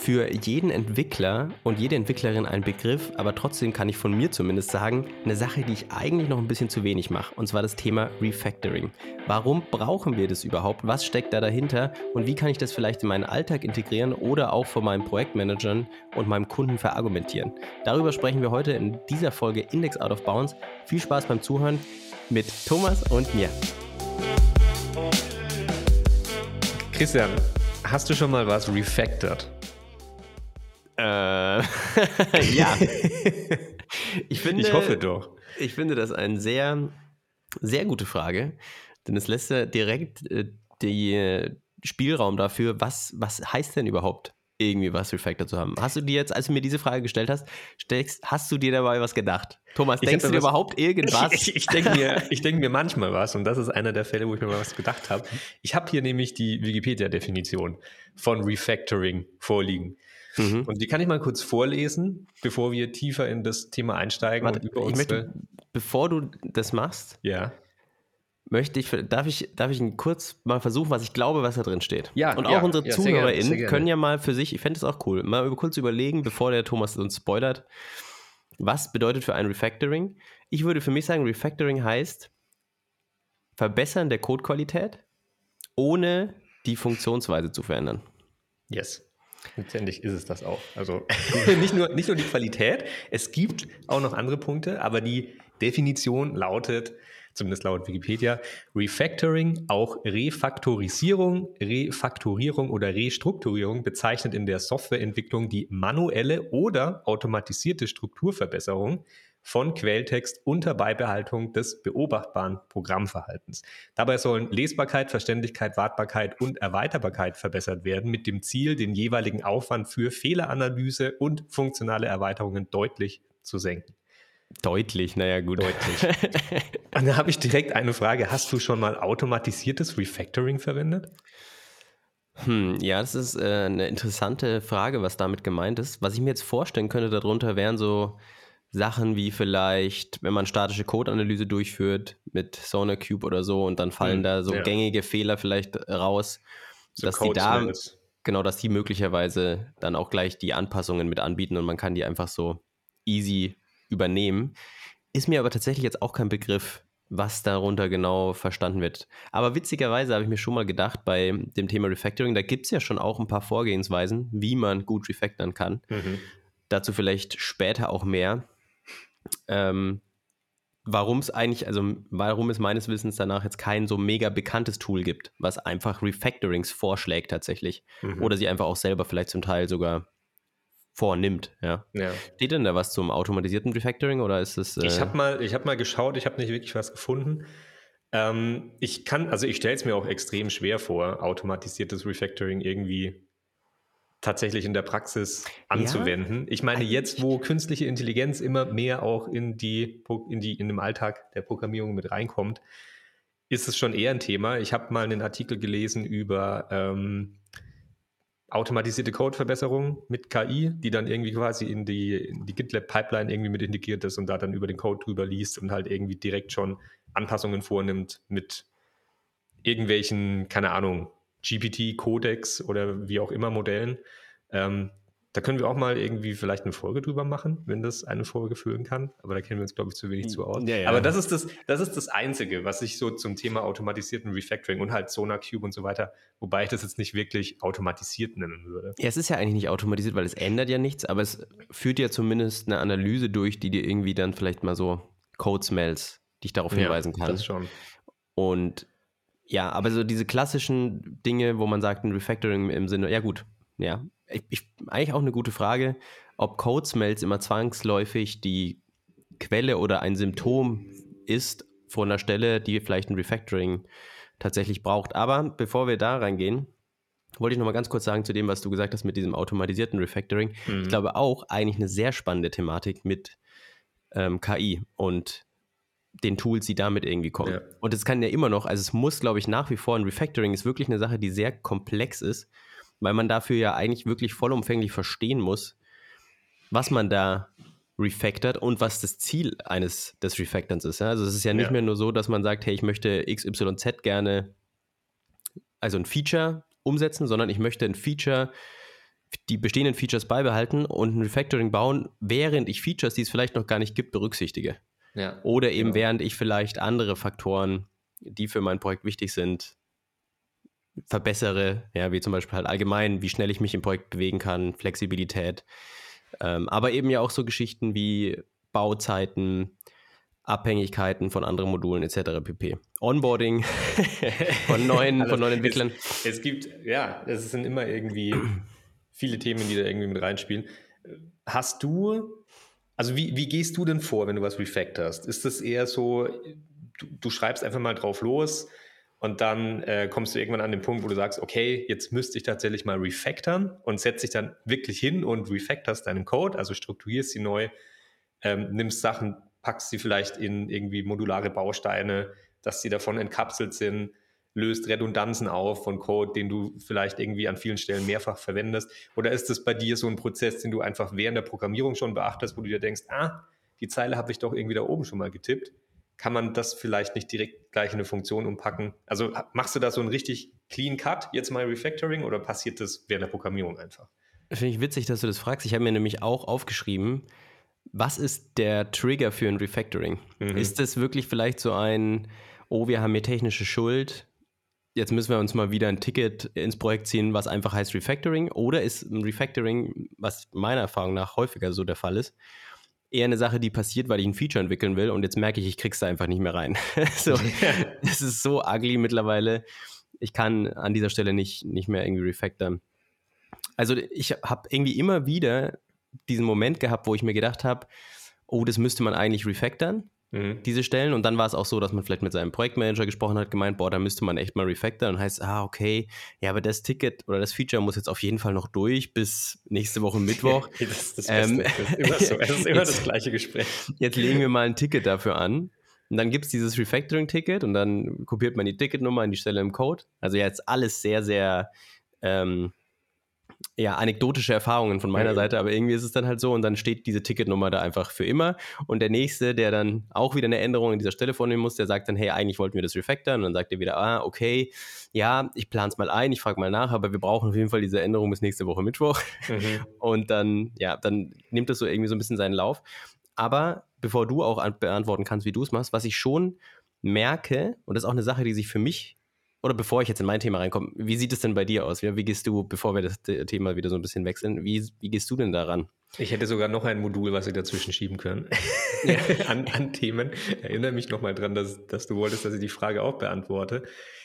für jeden Entwickler und jede Entwicklerin ein Begriff, aber trotzdem kann ich von mir zumindest sagen, eine Sache, die ich eigentlich noch ein bisschen zu wenig mache, und zwar das Thema Refactoring. Warum brauchen wir das überhaupt? Was steckt da dahinter? Und wie kann ich das vielleicht in meinen Alltag integrieren oder auch von meinen Projektmanagern und meinem Kunden verargumentieren? Darüber sprechen wir heute in dieser Folge Index Out of Bounds. Viel Spaß beim Zuhören mit Thomas und mir. Christian, hast du schon mal was refactored? Äh, ja. ich, finde, ich hoffe doch. Ich finde das eine sehr, sehr gute Frage, denn es lässt ja direkt äh, den Spielraum dafür, was, was heißt denn überhaupt irgendwie was Refactor zu haben. Hast du dir jetzt, als du mir diese Frage gestellt hast, stellst, hast du dir dabei was gedacht? Thomas, denkst du dir überhaupt irgendwas? Ich, ich denke mir, denk mir manchmal was und das ist einer der Fälle, wo ich mir mal was gedacht habe. Ich habe hier nämlich die Wikipedia-Definition von Refactoring vorliegen. Mhm. Und die kann ich mal kurz vorlesen, bevor wir tiefer in das Thema einsteigen. Warte, über ich möchte, bevor du das machst, ja. möchte ich, darf ich, darf ich kurz mal versuchen, was ich glaube, was da drin steht? Ja. Und auch ja, unsere ja, ZuhörerInnen können ja mal für sich, ich fände es auch cool, mal kurz überlegen, bevor der Thomas uns spoilert, was bedeutet für ein Refactoring? Ich würde für mich sagen, Refactoring heißt Verbessern der Codequalität, ohne die Funktionsweise zu verändern. Yes. Letztendlich ist es das auch. Also nicht nur, nicht nur die Qualität, es gibt auch noch andere Punkte, aber die Definition lautet, zumindest laut Wikipedia, Refactoring, auch Refaktorisierung, Refaktorierung oder Restrukturierung bezeichnet in der Softwareentwicklung die manuelle oder automatisierte Strukturverbesserung von Quelltext unter Beibehaltung des beobachtbaren Programmverhaltens. Dabei sollen Lesbarkeit, Verständlichkeit, Wartbarkeit und Erweiterbarkeit verbessert werden, mit dem Ziel, den jeweiligen Aufwand für Fehleranalyse und funktionale Erweiterungen deutlich zu senken. Deutlich, naja, gut. Deutlich. und da habe ich direkt eine Frage. Hast du schon mal automatisiertes Refactoring verwendet? Hm, ja, das ist äh, eine interessante Frage, was damit gemeint ist. Was ich mir jetzt vorstellen könnte darunter wären so Sachen wie vielleicht, wenn man statische Code-Analyse durchführt mit SonarCube oder so und dann fallen hm, da so ja. gängige Fehler vielleicht raus, so dass die da, genau, dass die möglicherweise dann auch gleich die Anpassungen mit anbieten und man kann die einfach so easy übernehmen. Ist mir aber tatsächlich jetzt auch kein Begriff, was darunter genau verstanden wird. Aber witzigerweise habe ich mir schon mal gedacht, bei dem Thema Refactoring, da gibt es ja schon auch ein paar Vorgehensweisen, wie man gut refactoren kann. Mhm. Dazu vielleicht später auch mehr. Ähm, warum es eigentlich, also warum es meines Wissens danach jetzt kein so mega bekanntes Tool gibt, was einfach Refactorings vorschlägt tatsächlich. Mhm. Oder sie einfach auch selber vielleicht zum Teil sogar vornimmt, ja. ja. Steht denn da was zum automatisierten Refactoring oder ist es. Äh ich habe mal, hab mal geschaut, ich habe nicht wirklich was gefunden. Ähm, ich kann, also ich stelle es mir auch extrem schwer vor, automatisiertes Refactoring irgendwie tatsächlich in der Praxis anzuwenden. Ja, ich meine, jetzt, wo künstliche Intelligenz immer mehr auch in die, in die, in den Alltag der Programmierung mit reinkommt, ist es schon eher ein Thema. Ich habe mal einen Artikel gelesen über ähm, automatisierte Codeverbesserung mit KI, die dann irgendwie quasi in die, in die GitLab-Pipeline irgendwie mit integriert ist und da dann über den Code drüber liest und halt irgendwie direkt schon Anpassungen vornimmt mit irgendwelchen, keine Ahnung, GPT-Codex oder wie auch immer Modellen. Ähm, da können wir auch mal irgendwie vielleicht eine Folge drüber machen, wenn das eine Folge füllen kann. Aber da kennen wir uns, glaube ich, zu wenig zu aus. Ja, ja. Aber das ist das, das ist das Einzige, was ich so zum Thema automatisierten Refactoring und halt SonarCube und so weiter, wobei ich das jetzt nicht wirklich automatisiert nennen würde. Ja, es ist ja eigentlich nicht automatisiert, weil es ändert ja nichts, aber es führt ja zumindest eine Analyse durch, die dir irgendwie dann vielleicht mal so Code-Smells dich darauf hinweisen ja, kann. Das schon. Und ja, aber so diese klassischen Dinge, wo man sagt, ein Refactoring im Sinne, ja gut, ja, ich, ich, eigentlich auch eine gute Frage, ob Code-Smells immer zwangsläufig die Quelle oder ein Symptom ist von einer Stelle, die vielleicht ein Refactoring tatsächlich braucht. Aber bevor wir da reingehen, wollte ich noch mal ganz kurz sagen zu dem, was du gesagt hast mit diesem automatisierten Refactoring. Mhm. Ich glaube auch eigentlich eine sehr spannende Thematik mit ähm, KI und den Tools, die damit irgendwie kommen. Ja. Und es kann ja immer noch, also es muss, glaube ich, nach wie vor ein Refactoring ist wirklich eine Sache, die sehr komplex ist, weil man dafür ja eigentlich wirklich vollumfänglich verstehen muss, was man da refactort und was das Ziel eines des Refactorns ist. Ja? Also es ist ja nicht ja. mehr nur so, dass man sagt, hey, ich möchte XYZ gerne, also ein Feature umsetzen, sondern ich möchte ein Feature die bestehenden Features beibehalten und ein Refactoring bauen, während ich Features, die es vielleicht noch gar nicht gibt, berücksichtige. Ja, Oder eben genau. während ich vielleicht andere Faktoren, die für mein Projekt wichtig sind, verbessere, ja, wie zum Beispiel halt allgemein, wie schnell ich mich im Projekt bewegen kann, Flexibilität. Ähm, aber eben ja auch so Geschichten wie Bauzeiten, Abhängigkeiten von anderen Modulen etc. pp. Onboarding von neuen, also von neuen Entwicklern. Es, es, gibt, ja, es sind immer irgendwie viele Themen, die da irgendwie mit reinspielen. Hast du, also wie, wie gehst du denn vor, wenn du was refactorst? Ist das eher so, du, du schreibst einfach mal drauf los und dann äh, kommst du irgendwann an den Punkt, wo du sagst, okay, jetzt müsste ich tatsächlich mal refactoren und setzt dich dann wirklich hin und refactorst deinen Code, also strukturierst sie neu, ähm, nimmst Sachen, packst sie vielleicht in irgendwie modulare Bausteine, dass sie davon entkapselt sind, löst Redundanzen auf von Code, den du vielleicht irgendwie an vielen Stellen mehrfach verwendest? Oder ist das bei dir so ein Prozess, den du einfach während der Programmierung schon beachtest, wo du dir denkst, ah, die Zeile habe ich doch irgendwie da oben schon mal getippt? Kann man das vielleicht nicht direkt gleich in eine Funktion umpacken? Also machst du da so einen richtig clean Cut, jetzt mal Refactoring, oder passiert das während der Programmierung einfach? Finde ich witzig, dass du das fragst. Ich habe mir nämlich auch aufgeschrieben, was ist der Trigger für ein Refactoring? Mhm. Ist das wirklich vielleicht so ein, oh, wir haben hier technische Schuld, jetzt müssen wir uns mal wieder ein Ticket ins Projekt ziehen, was einfach heißt Refactoring? Oder ist ein Refactoring, was meiner Erfahrung nach häufiger so der Fall ist, eher eine Sache, die passiert, weil ich ein Feature entwickeln will und jetzt merke ich, ich krieg's da einfach nicht mehr rein. so, es ist so ugly mittlerweile. Ich kann an dieser Stelle nicht, nicht mehr irgendwie refactoren. Also ich habe irgendwie immer wieder diesen Moment gehabt, wo ich mir gedacht habe, oh, das müsste man eigentlich refactoren mhm. diese Stellen. Und dann war es auch so, dass man vielleicht mit seinem Projektmanager gesprochen hat, gemeint, boah, da müsste man echt mal refactoren. Und heißt, ah, okay, ja, aber das Ticket oder das Feature muss jetzt auf jeden Fall noch durch bis nächste Woche Mittwoch. das ist das ähm, Beste. Das ist immer so. Es ist immer jetzt, das gleiche Gespräch. Jetzt legen wir mal ein Ticket dafür an. Und dann gibt es dieses Refactoring-Ticket und dann kopiert man die Ticketnummer an die Stelle im Code. Also jetzt alles sehr, sehr ähm, ja, anekdotische Erfahrungen von meiner Seite, aber irgendwie ist es dann halt so und dann steht diese Ticketnummer da einfach für immer und der nächste, der dann auch wieder eine Änderung an dieser Stelle vornehmen muss, der sagt dann, hey, eigentlich wollten wir das refactoren und dann sagt er wieder, ah, okay, ja, ich plane es mal ein, ich frage mal nach, aber wir brauchen auf jeden Fall diese Änderung bis nächste Woche Mittwoch mhm. und dann, ja, dann nimmt das so irgendwie so ein bisschen seinen Lauf. Aber bevor du auch beantworten kannst, wie du es machst, was ich schon merke, und das ist auch eine Sache, die sich für mich oder bevor ich jetzt in mein Thema reinkomme, wie sieht es denn bei dir aus? Wie, wie gehst du, bevor wir das Thema wieder so ein bisschen wechseln, wie, wie gehst du denn daran? Ich hätte sogar noch ein Modul, was wir dazwischen schieben können. an, an, Themen. Erinnere mich nochmal dran, dass, dass du wolltest, dass ich die Frage auch beantworte.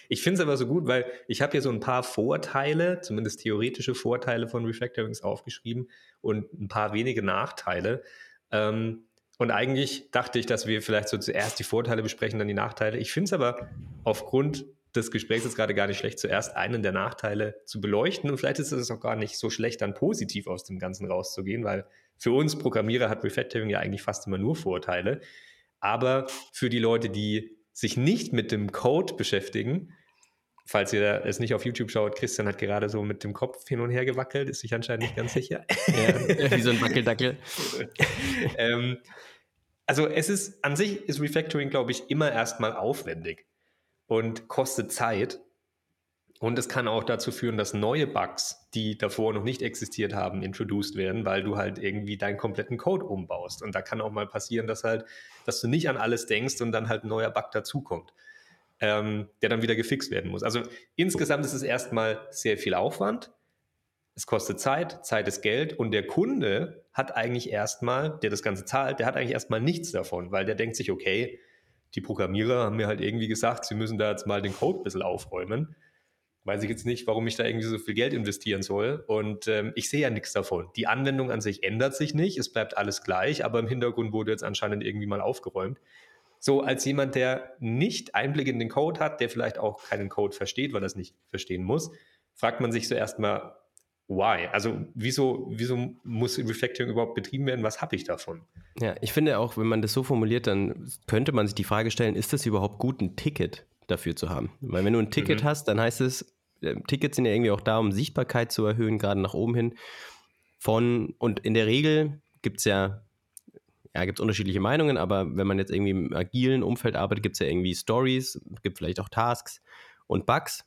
Ich finde es aber so gut, weil ich habe hier so ein paar Vorteile, zumindest theoretische Vorteile von Refactorings aufgeschrieben und ein paar wenige Nachteile. Ähm, und eigentlich dachte ich, dass wir vielleicht so zuerst die Vorteile besprechen, dann die Nachteile. Ich finde es aber aufgrund des Gesprächs jetzt gerade gar nicht schlecht, zuerst einen der Nachteile zu beleuchten. Und vielleicht ist es auch gar nicht so schlecht, dann positiv aus dem Ganzen rauszugehen, weil für uns Programmierer hat Refactoring ja eigentlich fast immer nur Vorteile. Aber für die Leute, die sich nicht mit dem Code beschäftigen, falls ihr es nicht auf YouTube schaut, Christian hat gerade so mit dem Kopf hin und her gewackelt, ist sich anscheinend nicht ganz sicher. ja, wie so ein Wackeldackel. ähm, also es ist, an sich ist Refactoring, glaube ich, immer erstmal aufwendig und kostet Zeit. Und es kann auch dazu führen, dass neue Bugs, die davor noch nicht existiert haben, introduced werden, weil du halt irgendwie deinen kompletten Code umbaust. Und da kann auch mal passieren, dass halt, dass du nicht an alles denkst und dann halt ein neuer Bug dazukommt, ähm, der dann wieder gefixt werden muss. Also insgesamt ist es erstmal sehr viel Aufwand. Es kostet Zeit, Zeit ist Geld und der Kunde hat eigentlich erstmal, der das Ganze zahlt, der hat eigentlich erstmal nichts davon, weil der denkt sich, okay, die Programmierer haben mir halt irgendwie gesagt, sie müssen da jetzt mal den Code ein bisschen aufräumen. Weiß ich jetzt nicht, warum ich da irgendwie so viel Geld investieren soll. Und ähm, ich sehe ja nichts davon. Die Anwendung an sich ändert sich nicht, es bleibt alles gleich, aber im Hintergrund wurde jetzt anscheinend irgendwie mal aufgeräumt. So, als jemand, der nicht Einblick in den Code hat, der vielleicht auch keinen Code versteht, weil er es nicht verstehen muss, fragt man sich so erstmal, why? Also wieso, wieso muss Refactoring überhaupt betrieben werden? Was habe ich davon? Ja, ich finde auch, wenn man das so formuliert, dann könnte man sich die Frage stellen, ist das überhaupt gut, ein Ticket dafür zu haben? Weil wenn du ein Ticket mhm. hast, dann heißt es, äh, Tickets sind ja irgendwie auch da, um Sichtbarkeit zu erhöhen, gerade nach oben hin. Von, und in der Regel gibt es ja, ja, gibt es unterschiedliche Meinungen, aber wenn man jetzt irgendwie im agilen Umfeld arbeitet, gibt es ja irgendwie Stories, gibt vielleicht auch Tasks und Bugs.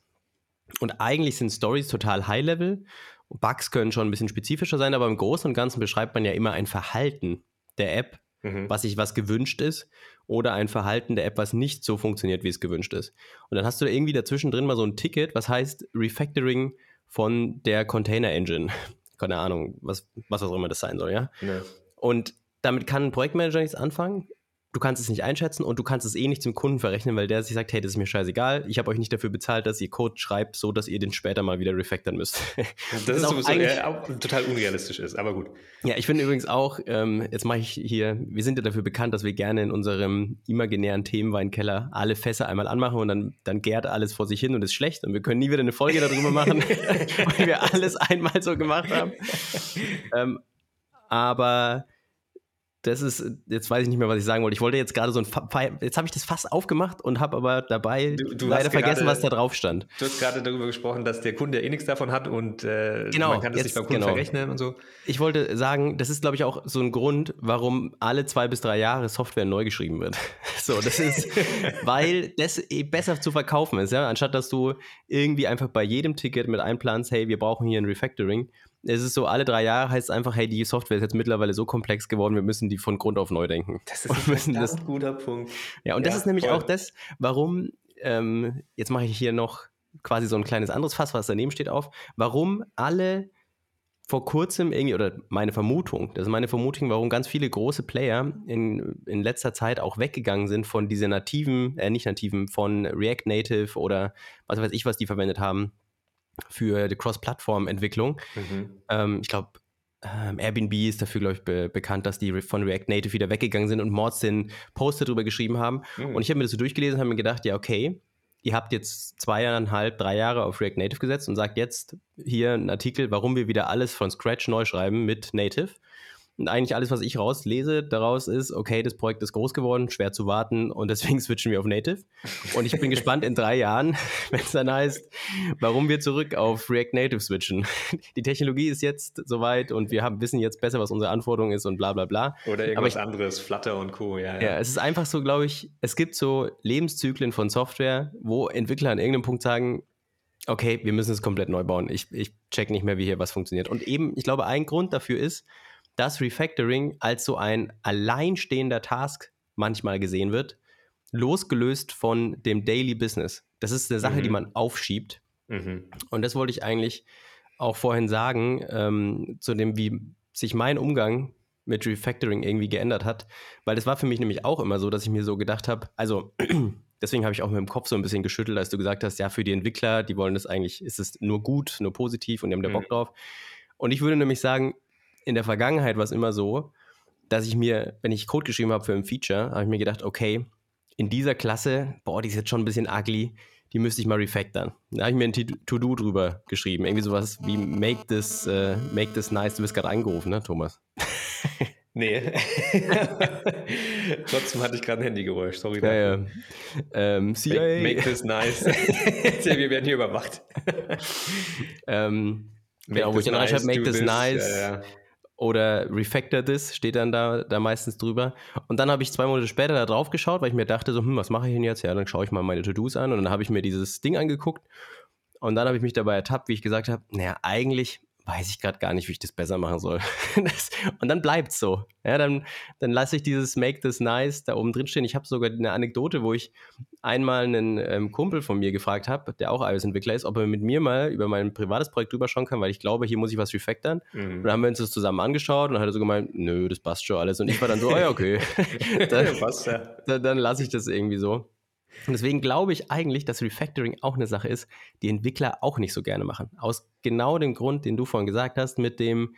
Und eigentlich sind Stories total High-Level Bugs können schon ein bisschen spezifischer sein, aber im Großen und Ganzen beschreibt man ja immer ein Verhalten der App, mhm. was sich was gewünscht ist, oder ein Verhalten der App, was nicht so funktioniert, wie es gewünscht ist. Und dann hast du da irgendwie dazwischen drin mal so ein Ticket, was heißt Refactoring von der Container Engine. Keine Ahnung, was, was auch immer das sein soll, ja. ja. Und damit kann ein Projektmanager nichts anfangen du kannst es nicht einschätzen und du kannst es eh nicht zum Kunden verrechnen, weil der sich sagt, hey, das ist mir scheißegal, ich habe euch nicht dafür bezahlt, dass ihr Code schreibt, so dass ihr den später mal wieder refactoren müsst. Das, das ist sowieso, auch total unrealistisch ist, aber gut. Ja, ich finde übrigens auch, ähm, jetzt mache ich hier, wir sind ja dafür bekannt, dass wir gerne in unserem imaginären Themenweinkeller alle Fässer einmal anmachen und dann, dann gärt alles vor sich hin und ist schlecht und wir können nie wieder eine Folge darüber machen, weil wir alles einmal so gemacht haben. ähm, aber das ist, jetzt weiß ich nicht mehr, was ich sagen wollte. Ich wollte jetzt gerade so ein, Fa jetzt habe ich das Fass aufgemacht und habe aber dabei du, du leider vergessen, was da drauf stand. Du hast gerade darüber gesprochen, dass der Kunde ja eh nichts davon hat und äh, genau, man kann das jetzt, nicht beim Kunden genau. verrechnen und so. Ich wollte sagen, das ist, glaube ich, auch so ein Grund, warum alle zwei bis drei Jahre Software neu geschrieben wird. so, das ist, weil das eh besser zu verkaufen ist, ja, anstatt dass du irgendwie einfach bei jedem Ticket mit einplanst, hey, wir brauchen hier ein Refactoring es ist so, alle drei Jahre heißt es einfach, hey, die Software ist jetzt mittlerweile so komplex geworden, wir müssen die von Grund auf neu denken. Das ist ein das, guter Punkt. Ja, und ja, das ist nämlich voll. auch das, warum, ähm, jetzt mache ich hier noch quasi so ein kleines anderes Fass, was daneben steht, auf, warum alle vor kurzem irgendwie, oder meine Vermutung, das ist meine Vermutung, warum ganz viele große Player in, in letzter Zeit auch weggegangen sind von dieser nativen, äh, nicht nativen, von React Native oder was weiß ich, was die verwendet haben, für die Cross-Plattform-Entwicklung. Mhm. Ähm, ich glaube, ähm, Airbnb ist dafür, glaube ich, be bekannt, dass die von React Native wieder weggegangen sind und Mods den Post darüber geschrieben haben. Mhm. Und ich habe mir das so durchgelesen und habe mir gedacht, ja, okay, ihr habt jetzt zweieinhalb, drei Jahre auf React Native gesetzt und sagt jetzt hier einen Artikel, warum wir wieder alles von Scratch neu schreiben mit Native. Und eigentlich alles, was ich rauslese, daraus ist, okay, das Projekt ist groß geworden, schwer zu warten und deswegen switchen wir auf Native. Und ich bin gespannt in drei Jahren, wenn es dann heißt, warum wir zurück auf React Native switchen. Die Technologie ist jetzt soweit und wir haben, wissen jetzt besser, was unsere Anforderung ist und bla bla bla. Oder irgendwas ich, anderes, Flutter und Co. Ja, ja. ja, es ist einfach so, glaube ich, es gibt so Lebenszyklen von Software, wo Entwickler an irgendeinem Punkt sagen, okay, wir müssen es komplett neu bauen. Ich, ich check nicht mehr, wie hier was funktioniert. Und eben, ich glaube, ein Grund dafür ist, dass Refactoring als so ein alleinstehender Task manchmal gesehen wird, losgelöst von dem Daily Business. Das ist eine Sache, mhm. die man aufschiebt. Mhm. Und das wollte ich eigentlich auch vorhin sagen, ähm, zu dem, wie sich mein Umgang mit Refactoring irgendwie geändert hat, weil das war für mich nämlich auch immer so, dass ich mir so gedacht habe, also deswegen habe ich auch mit dem Kopf so ein bisschen geschüttelt, als du gesagt hast, ja, für die Entwickler, die wollen das eigentlich, ist es nur gut, nur positiv und die haben da Bock mhm. drauf. Und ich würde nämlich sagen, in der Vergangenheit war es immer so, dass ich mir, wenn ich Code geschrieben habe für ein Feature, habe ich mir gedacht, okay, in dieser Klasse, boah, die ist jetzt schon ein bisschen ugly, die müsste ich mal refactoren. Da habe ich mir ein To-Do drüber geschrieben. Irgendwie sowas wie make this, uh, make this nice. Du bist gerade angerufen, ne, Thomas? Nee. Trotzdem hatte ich gerade ein Handygeräusch, sorry. Ja, ja. Ähm, CIA. Make, make, this nice. Wir werden hier überwacht. ähm, genau, wo ich dann nice, reinschreibe, make this this. nice. Ja, oder Refactor This steht dann da, da meistens drüber. Und dann habe ich zwei Monate später da drauf geschaut, weil ich mir dachte, so, hm, was mache ich denn jetzt? Ja, dann schaue ich mal meine To-Dos an und dann habe ich mir dieses Ding angeguckt und dann habe ich mich dabei ertappt, wie ich gesagt habe, naja, eigentlich weiß ich gerade gar nicht, wie ich das besser machen soll. das, und dann bleibt es so. Ja, dann, dann lasse ich dieses Make this nice da oben drin stehen. Ich habe sogar eine Anekdote, wo ich einmal einen ähm, Kumpel von mir gefragt habe, der auch iOS-Entwickler ist, ob er mit mir mal über mein privates Projekt drüber schauen kann, weil ich glaube, hier muss ich was refactoren. Mhm. Und dann haben wir uns das zusammen angeschaut und dann hat er so gemeint, nö, das passt schon alles. Und ich war dann so, oh ja, okay. dann, ja. dann, dann lasse ich das irgendwie so. Und deswegen glaube ich eigentlich, dass Refactoring auch eine Sache ist, die Entwickler auch nicht so gerne machen. Aus genau dem Grund, den du vorhin gesagt hast, mit dem,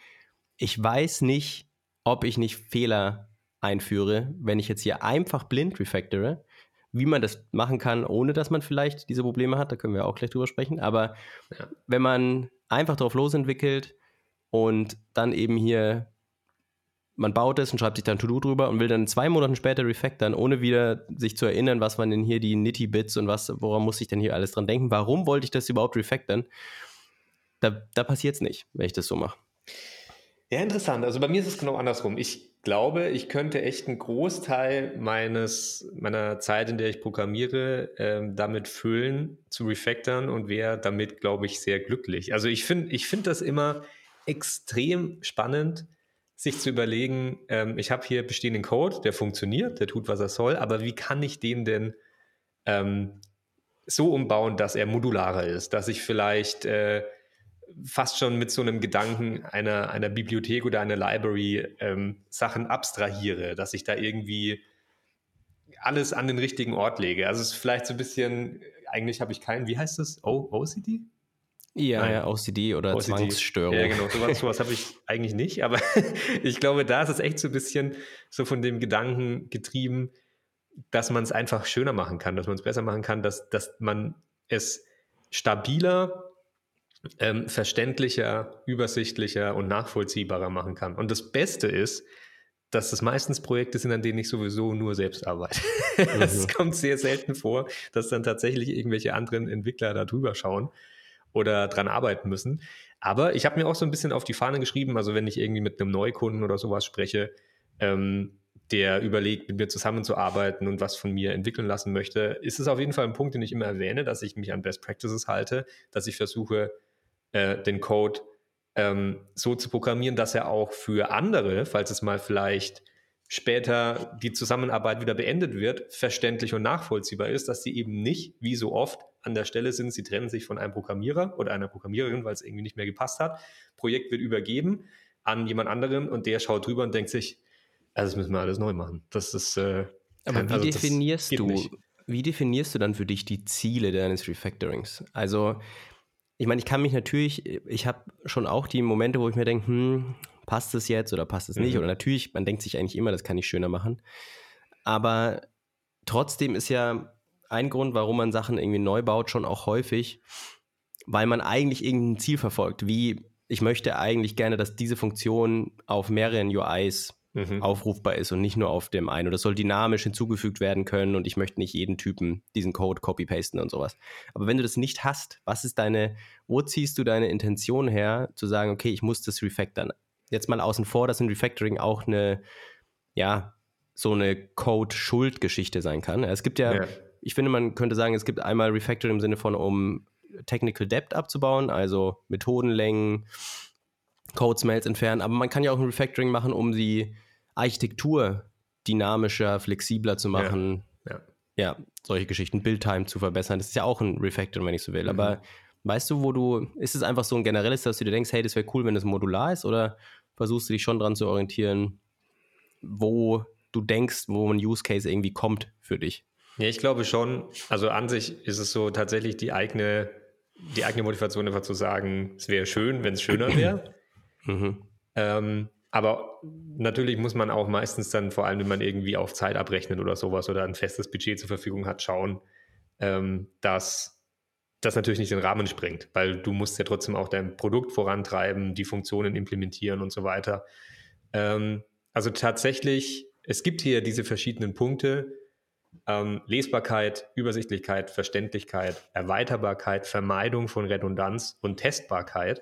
ich weiß nicht, ob ich nicht Fehler einführe, wenn ich jetzt hier einfach blind refactore. Wie man das machen kann, ohne dass man vielleicht diese Probleme hat, da können wir auch gleich drüber sprechen. Aber ja. wenn man einfach drauf losentwickelt und dann eben hier man baut es und schreibt sich dann To-Do drüber und will dann zwei Monaten später refactoren, ohne wieder sich zu erinnern, was waren denn hier die Nitty-Bits und was, woran muss ich denn hier alles dran denken? Warum wollte ich das überhaupt refactoren? Da, da passiert es nicht, wenn ich das so mache. Ja, interessant. Also bei mir ist es genau andersrum. Ich glaube, ich könnte echt einen Großteil meines, meiner Zeit, in der ich programmiere, ähm, damit füllen, zu refactoren und wäre damit, glaube ich, sehr glücklich. Also ich finde ich find das immer extrem spannend, sich zu überlegen, ähm, ich habe hier bestehenden Code, der funktioniert, der tut, was er soll, aber wie kann ich den denn ähm, so umbauen, dass er modularer ist, dass ich vielleicht äh, fast schon mit so einem Gedanken einer, einer Bibliothek oder einer Library ähm, Sachen abstrahiere, dass ich da irgendwie alles an den richtigen Ort lege. Also es ist vielleicht so ein bisschen, eigentlich habe ich keinen, wie heißt das? O OCD? Ja, Nein. ja, OCD oder OCD. Zwangsstörung. Ja, genau, sowas, sowas habe ich eigentlich nicht, aber ich glaube, da ist es echt so ein bisschen so von dem Gedanken getrieben, dass man es einfach schöner machen kann, dass man es besser machen kann, dass, dass man es stabiler, ähm, verständlicher, übersichtlicher und nachvollziehbarer machen kann. Und das Beste ist, dass das meistens Projekte sind, an denen ich sowieso nur selbst arbeite. Mhm. Es kommt sehr selten vor, dass dann tatsächlich irgendwelche anderen Entwickler da drüber schauen oder dran arbeiten müssen. Aber ich habe mir auch so ein bisschen auf die Fahne geschrieben, also wenn ich irgendwie mit einem Neukunden oder sowas spreche, ähm, der überlegt, mit mir zusammenzuarbeiten und was von mir entwickeln lassen möchte, ist es auf jeden Fall ein Punkt, den ich immer erwähne, dass ich mich an Best Practices halte, dass ich versuche, äh, den Code ähm, so zu programmieren, dass er auch für andere, falls es mal vielleicht später die Zusammenarbeit wieder beendet wird, verständlich und nachvollziehbar ist, dass sie eben nicht, wie so oft, an der Stelle sind, sie trennen sich von einem Programmierer oder einer Programmiererin, weil es irgendwie nicht mehr gepasst hat. Projekt wird übergeben an jemand anderen und der schaut drüber und denkt sich, also das müssen wir alles neu machen. Das ist. Äh, Aber kein, wie also definierst du, nicht. wie definierst du dann für dich die Ziele deines Refactorings? Also, ich meine, ich kann mich natürlich, ich habe schon auch die Momente, wo ich mir denke, hm, passt es jetzt oder passt es nicht? Mhm. Oder natürlich, man denkt sich eigentlich immer, das kann ich schöner machen. Aber trotzdem ist ja ein Grund, warum man Sachen irgendwie neu baut, schon auch häufig, weil man eigentlich irgendein Ziel verfolgt, wie ich möchte eigentlich gerne, dass diese Funktion auf mehreren UIs mhm. aufrufbar ist und nicht nur auf dem einen. Oder es soll dynamisch hinzugefügt werden können und ich möchte nicht jeden Typen diesen Code copy-pasten und sowas. Aber wenn du das nicht hast, was ist deine, wo ziehst du deine Intention her, zu sagen, okay, ich muss das refactoren? Jetzt mal außen vor, dass ein Refactoring auch eine, ja, so eine Code-Schuld-Geschichte sein kann. Es gibt ja, ja, ich finde, man könnte sagen, es gibt einmal Refactoring im Sinne von, um Technical Depth abzubauen, also Methodenlängen, Code-Smells entfernen, aber man kann ja auch ein Refactoring machen, um die Architektur dynamischer, flexibler zu machen. Ja, ja. ja solche Geschichten, Build-Time zu verbessern. Das ist ja auch ein Refactoring, wenn ich so will. Mhm. Aber weißt du, wo du, ist es einfach so ein generelles, dass du dir denkst, hey, das wäre cool, wenn es modular ist, oder versuchst du dich schon dran zu orientieren, wo du denkst, wo ein Use Case irgendwie kommt für dich? Ja, ich glaube schon. Also an sich ist es so tatsächlich die eigene, die eigene Motivation, einfach zu sagen, es wäre schön, wenn es schöner wäre. Mhm. Ähm, aber natürlich muss man auch meistens dann, vor allem wenn man irgendwie auf Zeit abrechnet oder sowas oder ein festes Budget zur Verfügung hat, schauen, ähm, dass das natürlich nicht den Rahmen sprengt, weil du musst ja trotzdem auch dein Produkt vorantreiben, die Funktionen implementieren und so weiter. Ähm, also tatsächlich, es gibt hier diese verschiedenen Punkte. Ähm, Lesbarkeit, Übersichtlichkeit, Verständlichkeit, Erweiterbarkeit, Vermeidung von Redundanz und Testbarkeit.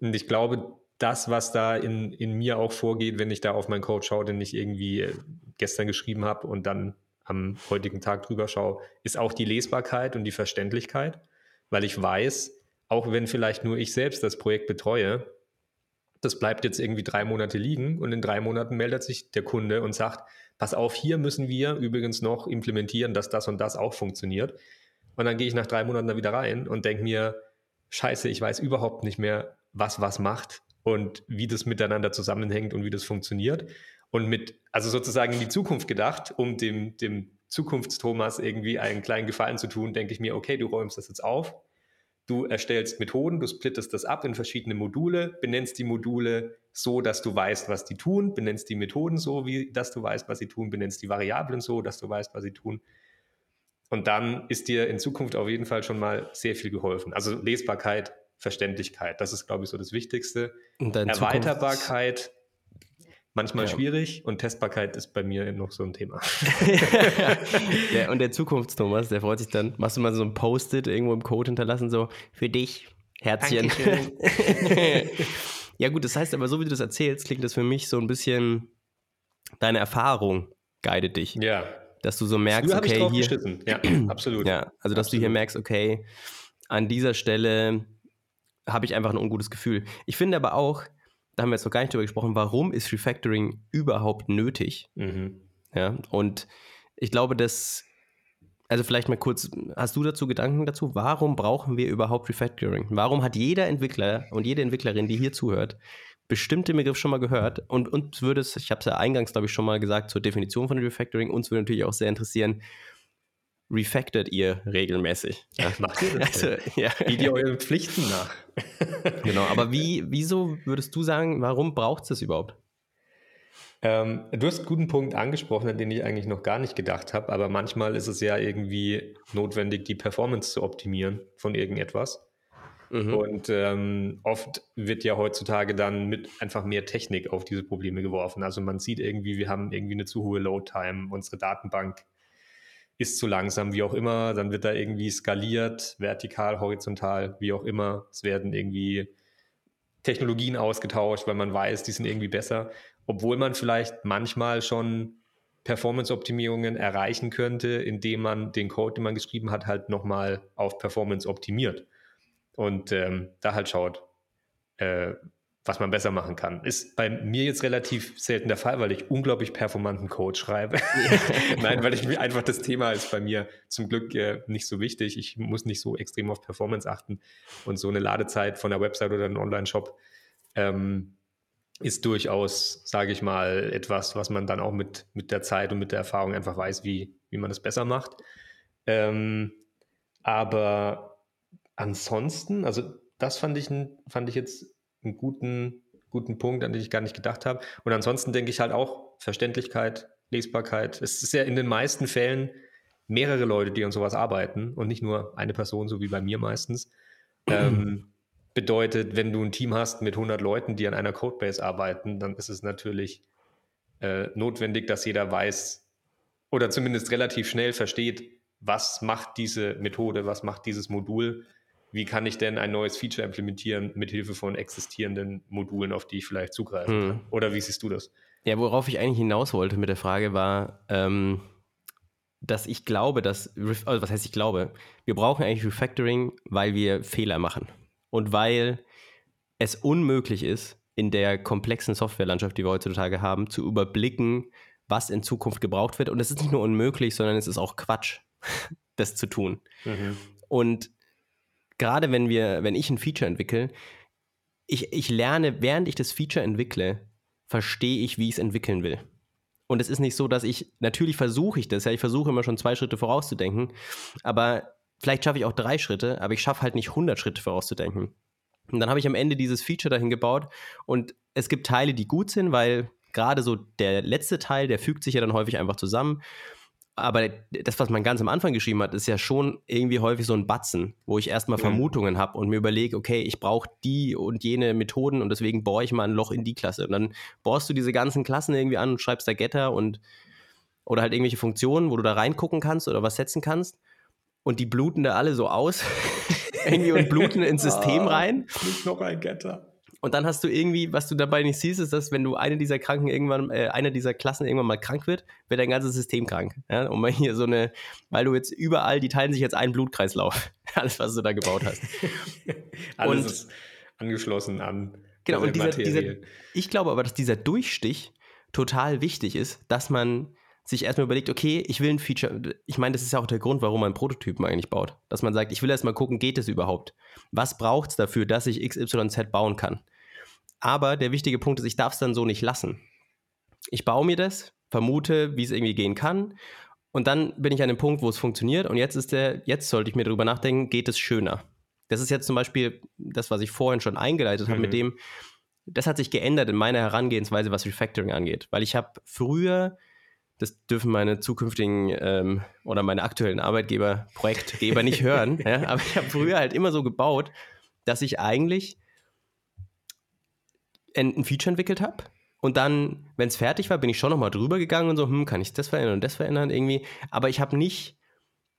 Und ich glaube, das, was da in, in mir auch vorgeht, wenn ich da auf meinen Code schaue, den ich irgendwie äh, gestern geschrieben habe und dann am heutigen Tag drüber schaue, ist auch die Lesbarkeit und die Verständlichkeit, weil ich weiß, auch wenn vielleicht nur ich selbst das Projekt betreue, das bleibt jetzt irgendwie drei Monate liegen und in drei Monaten meldet sich der Kunde und sagt, pass auf, hier müssen wir übrigens noch implementieren, dass das und das auch funktioniert. Und dann gehe ich nach drei Monaten da wieder rein und denke mir, scheiße, ich weiß überhaupt nicht mehr, was was macht und wie das miteinander zusammenhängt und wie das funktioniert. Und mit, also sozusagen in die Zukunft gedacht, um dem, dem Zukunftsthomas irgendwie einen kleinen Gefallen zu tun, denke ich mir, okay, du räumst das jetzt auf, du erstellst Methoden, du splittest das ab in verschiedene Module, benennst die Module so, dass du weißt, was die tun, benennst die Methoden so, wie dass du weißt, was sie tun, benennst die Variablen so, dass du weißt, was sie tun. Und dann ist dir in Zukunft auf jeden Fall schon mal sehr viel geholfen. Also Lesbarkeit Verständlichkeit. Das ist, glaube ich, so das Wichtigste. Erweiterbarkeit, manchmal ja. schwierig und Testbarkeit ist bei mir noch so ein Thema. ja, und der Zukunftsthomas, der freut sich dann, machst du mal so ein Post-it irgendwo im Code hinterlassen, so für dich, Herzchen. ja gut, das heißt aber, so wie du das erzählst, klingt das für mich so ein bisschen deine Erfahrung guidet dich. Ja. Dass du so merkst, okay, ich drauf hier. geschissen. Ja, absolut. Ja, also dass du hier merkst, okay, an dieser Stelle habe ich einfach ein ungutes Gefühl. Ich finde aber auch, da haben wir jetzt noch gar nicht drüber gesprochen, warum ist Refactoring überhaupt nötig? Mhm. Ja, und ich glaube, dass, also vielleicht mal kurz, hast du dazu Gedanken dazu? Warum brauchen wir überhaupt Refactoring? Warum hat jeder Entwickler und jede Entwicklerin, die hier zuhört, bestimmte Begriff schon mal gehört? Und uns würde es, ich habe es ja eingangs, glaube ich, schon mal gesagt zur Definition von Refactoring, uns würde natürlich auch sehr interessieren, refactort ihr regelmäßig? Ja, macht ihr das? Also, ja, Geht ihr euren Pflichten nach? genau. Aber wie, wieso würdest du sagen, warum braucht es das überhaupt? Ähm, du hast einen guten Punkt angesprochen, an den ich eigentlich noch gar nicht gedacht habe, aber manchmal ist es ja irgendwie notwendig, die Performance zu optimieren von irgendetwas. Mhm. Und ähm, oft wird ja heutzutage dann mit einfach mehr Technik auf diese Probleme geworfen. Also man sieht irgendwie, wir haben irgendwie eine zu hohe Load-Time, unsere Datenbank ist zu langsam, wie auch immer. Dann wird da irgendwie skaliert, vertikal, horizontal, wie auch immer. Es werden irgendwie Technologien ausgetauscht, weil man weiß, die sind irgendwie besser, obwohl man vielleicht manchmal schon Performance-Optimierungen erreichen könnte, indem man den Code, den man geschrieben hat, halt nochmal auf Performance optimiert und ähm, da halt schaut, äh, was man besser machen kann. Ist bei mir jetzt relativ selten der Fall, weil ich unglaublich performanten Code schreibe. Nein, weil ich mir einfach das Thema ist bei mir zum Glück äh, nicht so wichtig. Ich muss nicht so extrem auf Performance achten und so eine Ladezeit von der Website oder einem Online-Shop ähm, ist durchaus, sage ich mal, etwas, was man dann auch mit, mit der Zeit und mit der Erfahrung einfach weiß, wie, wie man es besser macht. Ähm, aber ansonsten, also das fand ich, fand ich jetzt einen guten, guten Punkt, an den ich gar nicht gedacht habe. Und ansonsten denke ich halt auch Verständlichkeit, Lesbarkeit. Es ist ja in den meisten Fällen mehrere Leute, die an sowas arbeiten und nicht nur eine Person, so wie bei mir meistens. Ähm, bedeutet, wenn du ein Team hast mit 100 Leuten, die an einer Codebase arbeiten, dann ist es natürlich äh, notwendig, dass jeder weiß oder zumindest relativ schnell versteht, was macht diese Methode, was macht dieses Modul, wie kann ich denn ein neues Feature implementieren mit Hilfe von existierenden Modulen, auf die ich vielleicht zugreifen Hm. Oder wie siehst du das? Ja, worauf ich eigentlich hinaus wollte mit der Frage war, ähm, dass ich glaube, dass, also was heißt ich glaube, wir brauchen eigentlich Refactoring, weil wir Fehler machen. Und weil es unmöglich ist, in der komplexen Softwarelandschaft, die wir heutzutage haben, zu überblicken, was in Zukunft gebraucht wird. Und es ist nicht nur unmöglich, sondern es ist auch Quatsch, das zu tun. Und gerade wenn wir, wenn ich ein Feature entwickle, ich, ich lerne, während ich das Feature entwickle, verstehe ich, wie ich es entwickeln will. Und es ist nicht so, dass ich, natürlich versuche ich das, ja, ich versuche immer schon zwei Schritte vorauszudenken, aber vielleicht schaffe ich auch drei Schritte, aber ich schaffe halt nicht 100 Schritte vorauszudenken. Und dann habe ich am Ende dieses Feature dahin gebaut und es gibt Teile, die gut sind, weil gerade so der letzte Teil, der fügt sich ja dann häufig einfach zusammen. Aber das, was man ganz am Anfang geschrieben hat, ist ja schon irgendwie häufig so ein Batzen, wo ich erstmal Mhm. Vermutungen habe und mir überlege, okay, ich brauche die und jene Methoden und deswegen bohre ich mal ein Loch in die Klasse. Und dann bohrst du diese ganzen Klassen irgendwie an und schreibst da Getter und oder halt irgendwelche Funktionen, wo du da reingucken kannst oder was setzen kannst. Und die bluten da alle so aus irgendwie und bluten ins System rein. Nicht noch ein Getter. Und dann hast du irgendwie, was du dabei nicht siehst, ist, dass wenn du eine dieser Kranken irgendwann, äh, eine dieser Klassen irgendwann mal krank wird, wird dein ganzes System krank. Ja? Und mal hier so eine, weil du jetzt überall, die teilen sich jetzt einen Blutkreislauf. Alles, was du da gebaut hast. Alles Und- ist angeschlossen an Genau, und dieser, dieser, Materie. ich glaube aber, dass dieser Durchstich total wichtig ist, dass man sich erstmal überlegt, okay, ich will ein Feature, ich meine, das ist ja auch der Grund, warum man Prototypen eigentlich baut. Dass man sagt, ich will erstmal gucken, geht es überhaupt? Was braucht es dafür, dass ich XYZ bauen kann? Aber der wichtige Punkt ist, ich darf es dann so nicht lassen. Ich baue mir das, vermute, wie es irgendwie gehen kann. Und dann bin ich an dem Punkt, wo es funktioniert. Und jetzt ist der, jetzt sollte ich mir darüber nachdenken, geht es schöner? Das ist jetzt zum Beispiel das, was ich vorhin schon eingeleitet habe, Mhm. mit dem, das hat sich geändert in meiner Herangehensweise, was Refactoring angeht. Weil ich habe früher, das dürfen meine zukünftigen ähm, oder meine aktuellen Arbeitgeber, Projektgeber nicht hören, ja, aber ich habe früher halt immer so gebaut, dass ich eigentlich ein, Feature entwickelt habe. Und dann, wenn es fertig war, bin ich schon nochmal drüber gegangen und so, hm, kann ich das verändern und das verändern irgendwie. Aber ich habe nicht,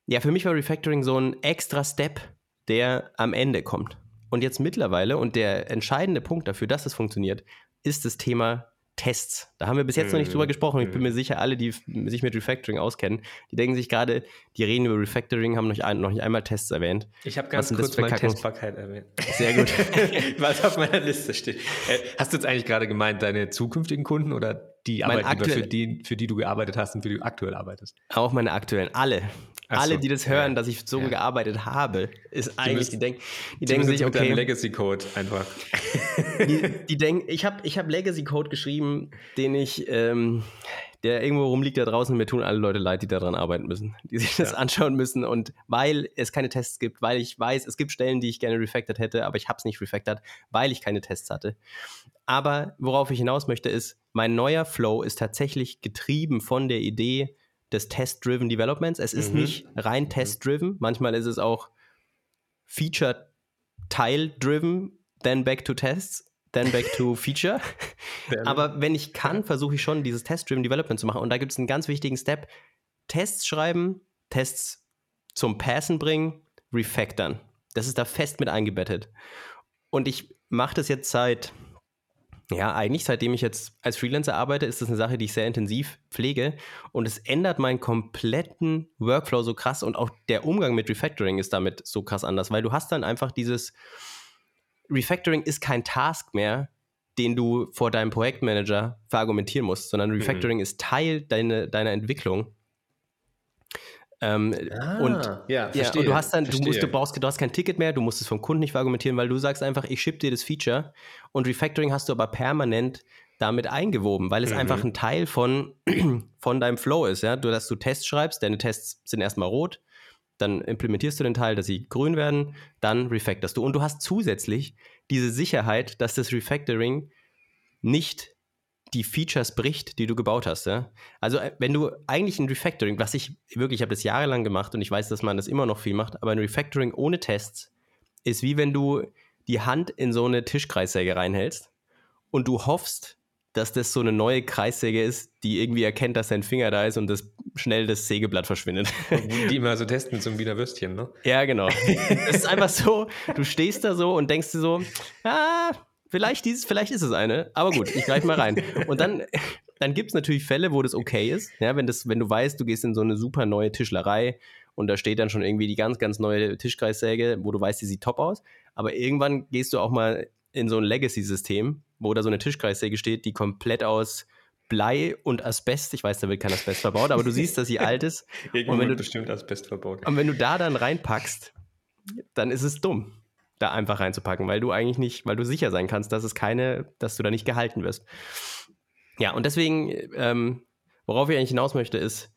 ja, für mich war Refactoring so ein extra Step, der am Ende kommt. Und jetzt mittlerweile, und der entscheidende Punkt dafür, dass es funktioniert, ist das Thema Tests. Da haben wir bis jetzt noch nicht drüber gesprochen. Ich bin mir sicher, alle, die sich mit Refactoring auskennen, die denken sich gerade, die reden über Refactoring, haben noch, ein, noch nicht einmal Tests erwähnt. Ich habe ganz kurz mal Testbarkeit erwähnt. Sehr gut. Was auf meiner Liste steht. Äh, hast du jetzt eigentlich gerade gemeint, deine zukünftigen Kunden oder die Arbeitgeber, für die, für die du gearbeitet hast und für die du aktuell arbeitest? Auch meine aktuellen, alle. So, alle, die das hören, ja. dass ich so ja. gearbeitet habe, ist eigentlich, müssen, die, denk, die denken sich, okay. Legacy Code einfach. Die, die denken, ich habe ich hab Legacy Code geschrieben, den ich, ähm, der irgendwo rumliegt da draußen. Mir tun alle Leute leid, die daran arbeiten müssen, die sich das ja. anschauen müssen. Und weil es keine Tests gibt, weil ich weiß, es gibt Stellen, die ich gerne refactored hätte, aber ich habe es nicht refactored, weil ich keine Tests hatte. Aber worauf ich hinaus möchte, ist, mein neuer Flow ist tatsächlich getrieben von der Idee, des Test-Driven Developments. Es ist mhm. nicht rein mhm. Test-Driven. Manchmal ist es auch Feature-Teil-Driven, then back to Tests, then back to Feature. Aber wenn ich kann, versuche ich schon, dieses Test-Driven Development zu machen. Und da gibt es einen ganz wichtigen Step. Tests schreiben, Tests zum Passen bringen, refactoren. Das ist da fest mit eingebettet. Und ich mache das jetzt seit ja, eigentlich seitdem ich jetzt als Freelancer arbeite, ist das eine Sache, die ich sehr intensiv pflege und es ändert meinen kompletten Workflow so krass und auch der Umgang mit Refactoring ist damit so krass anders, weil du hast dann einfach dieses Refactoring ist kein Task mehr, den du vor deinem Projektmanager verargumentieren musst, sondern mhm. Refactoring mhm. ist Teil deine, deiner Entwicklung ähm, ah, und, ja, ja, und du hast dann, du, musst, du brauchst, du hast kein Ticket mehr, du musst es vom Kunden nicht argumentieren, weil du sagst einfach, ich ship dir das Feature und Refactoring hast du aber permanent damit eingewoben, weil es mhm. einfach ein Teil von, von deinem Flow ist, ja, du, dass du Tests schreibst, deine Tests sind erstmal rot, dann implementierst du den Teil, dass sie grün werden, dann refactorst du und du hast zusätzlich diese Sicherheit, dass das Refactoring nicht die Features bricht, die du gebaut hast. Ja? Also äh, wenn du eigentlich ein Refactoring, was ich wirklich, ich habe das jahrelang gemacht und ich weiß, dass man das immer noch viel macht, aber ein Refactoring ohne Tests ist wie wenn du die Hand in so eine Tischkreissäge reinhältst und du hoffst, dass das so eine neue Kreissäge ist, die irgendwie erkennt, dass dein Finger da ist und das schnell das Sägeblatt verschwindet. Die immer so testen mit so einem Wiener Würstchen, ne? Ja, genau. Es ist einfach so, du stehst da so und denkst dir so, ah, Vielleicht, dieses, vielleicht ist es eine, aber gut, ich greife mal rein. Und dann, dann gibt es natürlich Fälle, wo das okay ist. Ja, wenn, das, wenn du weißt, du gehst in so eine super neue Tischlerei und da steht dann schon irgendwie die ganz, ganz neue Tischkreissäge, wo du weißt, die sieht top aus. Aber irgendwann gehst du auch mal in so ein Legacy-System, wo da so eine Tischkreissäge steht, die komplett aus Blei und Asbest, ich weiß, da wird kein Asbest verbaut, aber du siehst, dass sie alt ist. Irgendwann und wenn du, bestimmt Asbest verbaut. Und wenn du da dann reinpackst, dann ist es dumm da einfach reinzupacken, weil du eigentlich nicht, weil du sicher sein kannst, dass es keine, dass du da nicht gehalten wirst. Ja, und deswegen, ähm, worauf ich eigentlich hinaus möchte, ist,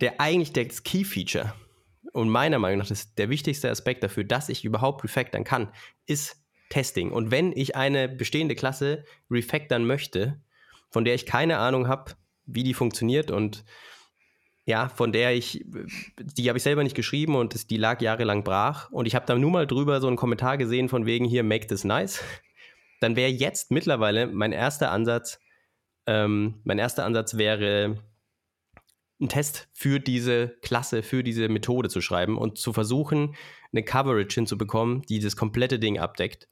der eigentlich das Key-Feature und meiner Meinung nach das, der wichtigste Aspekt dafür, dass ich überhaupt refactoren kann, ist Testing. Und wenn ich eine bestehende Klasse refactoren möchte, von der ich keine Ahnung habe, wie die funktioniert und ja, von der ich, die habe ich selber nicht geschrieben und das, die lag jahrelang brach. Und ich habe da nur mal drüber so einen Kommentar gesehen von wegen hier, make this nice. Dann wäre jetzt mittlerweile mein erster Ansatz, ähm, mein erster Ansatz wäre, einen Test für diese Klasse, für diese Methode zu schreiben und zu versuchen, eine Coverage hinzubekommen, die das komplette Ding abdeckt.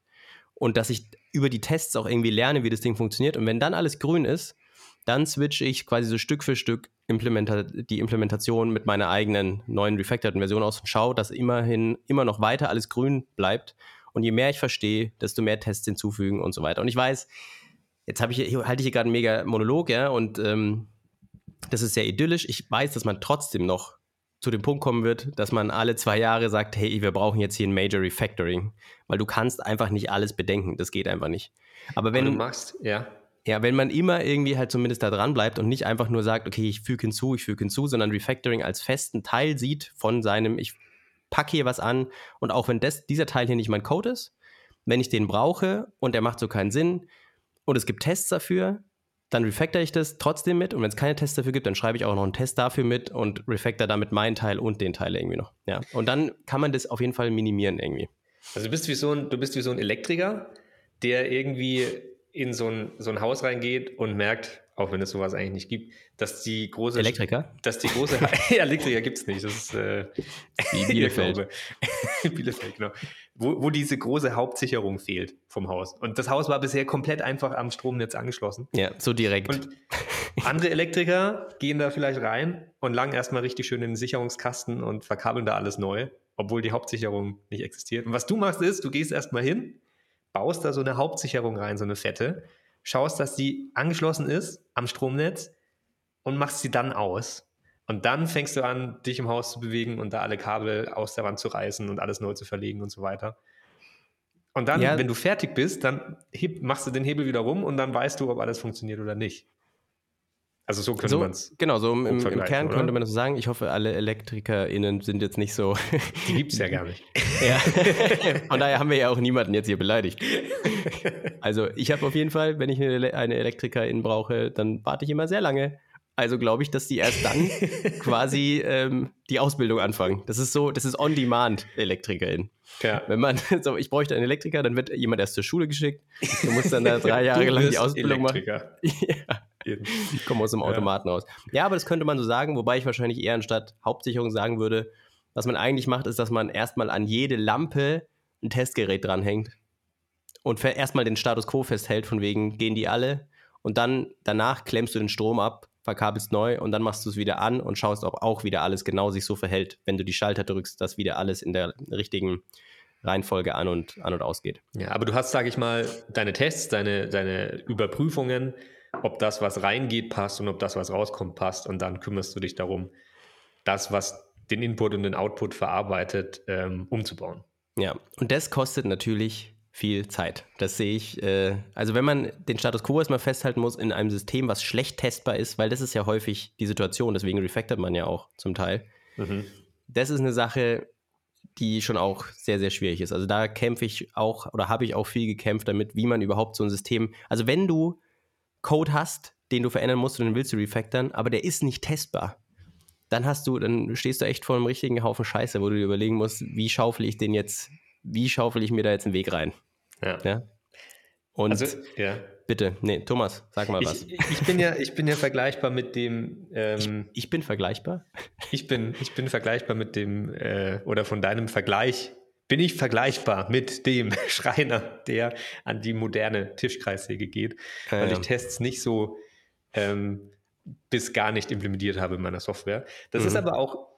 Und dass ich über die Tests auch irgendwie lerne, wie das Ding funktioniert. Und wenn dann alles grün ist, dann switche ich quasi so Stück für Stück Implementa die Implementation mit meiner eigenen neuen refactorten Version aus und schaue, dass immerhin immer noch weiter alles grün bleibt. Und je mehr ich verstehe, desto mehr Tests hinzufügen und so weiter. Und ich weiß, jetzt habe ich hier, halte ich hier gerade einen mega Monolog, ja, und ähm, das ist sehr idyllisch. Ich weiß, dass man trotzdem noch zu dem Punkt kommen wird, dass man alle zwei Jahre sagt, hey, wir brauchen jetzt hier ein Major Refactoring, weil du kannst einfach nicht alles bedenken. Das geht einfach nicht. Aber wenn Aber du machst, ja. Ja, wenn man immer irgendwie halt zumindest da dran bleibt und nicht einfach nur sagt, okay, ich füge hinzu, ich füge hinzu, sondern Refactoring als festen Teil sieht von seinem, ich packe hier was an und auch wenn das, dieser Teil hier nicht mein Code ist, wenn ich den brauche und der macht so keinen Sinn und es gibt Tests dafür, dann refactor ich das trotzdem mit. Und wenn es keine Tests dafür gibt, dann schreibe ich auch noch einen Test dafür mit und refactor damit meinen Teil und den Teil irgendwie noch. Ja, und dann kann man das auf jeden Fall minimieren irgendwie. Also du bist wie so ein, du bist wie so ein Elektriker, der irgendwie in so ein, so ein Haus reingeht und merkt, auch wenn es sowas eigentlich nicht gibt, dass die große Elektriker, dass die große Elektriker gibt es nicht, das ist äh, Bielefeld, Bielefeld genau, wo, wo diese große Hauptsicherung fehlt vom Haus. Und das Haus war bisher komplett einfach am Stromnetz angeschlossen. Ja, so direkt. Und andere Elektriker gehen da vielleicht rein und langen erstmal richtig schön in den Sicherungskasten und verkabeln da alles neu, obwohl die Hauptsicherung nicht existiert. Und was du machst ist, du gehst erstmal hin, baust da so eine Hauptsicherung rein, so eine fette, schaust, dass die angeschlossen ist am Stromnetz und machst sie dann aus. Und dann fängst du an, dich im Haus zu bewegen und da alle Kabel aus der Wand zu reißen und alles neu zu verlegen und so weiter. Und dann, ja. wenn du fertig bist, dann heb, machst du den Hebel wieder rum und dann weißt du, ob alles funktioniert oder nicht. Also so könnte so, man es. Genau, so im, im Kern oder? könnte man das so sagen. Ich hoffe, alle ElektrikerInnen sind jetzt nicht so. Die gibt es ja gar nicht. ja. Von daher haben wir ja auch niemanden jetzt hier beleidigt. Also ich habe auf jeden Fall, wenn ich eine, Elektrikerin brauche, dann warte ich immer sehr lange also glaube ich, dass die erst dann quasi ähm, die Ausbildung anfangen. Das ist so, das ist On-Demand-Elektrikerin. Ja. Wenn man, so, ich bräuchte einen Elektriker, dann wird jemand erst zur Schule geschickt. Du musst dann da drei Jahre lang die Ausbildung machen. ja. Ich komme aus dem Automaten ja. Ja, aber das könnte man so sagen, wobei ich wahrscheinlich eher anstatt Hauptsicherung sagen würde, was man eigentlich macht, ist, dass man erstmal an jede Lampe ein Testgerät dranhängt und erstmal den Status quo festhält, von wegen, gehen die alle? Und dann danach klemmst du den Strom ab verkabelst neu und dann machst du es wieder an und schaust, ob auch wieder alles genau sich so verhält, wenn du die Schalter drückst, dass wieder alles in der richtigen Reihenfolge an und, an und ausgeht. Ja, aber du hast, sage ich mal, deine Tests, deine, deine Überprüfungen, ob das, was reingeht, passt und ob das, was rauskommt, passt. Und dann kümmerst du dich darum, das, was den Input und den Output verarbeitet, ähm, umzubauen. Ja, und das kostet natürlich viel Zeit. Das sehe ich. Äh, also wenn man den Status quo erstmal festhalten muss in einem System, was schlecht testbar ist, weil das ist ja häufig die Situation, deswegen refactort man ja auch zum Teil. Mhm. Das ist eine Sache, die schon auch sehr, sehr schwierig ist. Also da kämpfe ich auch oder habe ich auch viel gekämpft damit, wie man überhaupt so ein System, also wenn du Code hast, den du verändern musst und den willst du refactoren, aber der ist nicht testbar, dann hast du, dann stehst du echt vor einem richtigen Haufen Scheiße, wo du dir überlegen musst, wie schaufel ich den jetzt, wie schaufel ich mir da jetzt einen Weg rein? Ja. ja? Und also, ja. bitte, nee, Thomas, sag mal was. Ich, ich, bin, ja, ich bin ja vergleichbar mit dem. Ähm, ich, ich, bin vergleichbar? Ich bin, ich bin vergleichbar mit dem, äh, oder von deinem Vergleich bin ich vergleichbar mit dem Schreiner, der an die moderne Tischkreissäge geht, ja, weil ich Tests nicht so ähm, bis gar nicht implementiert habe in meiner Software. Das mhm. ist aber auch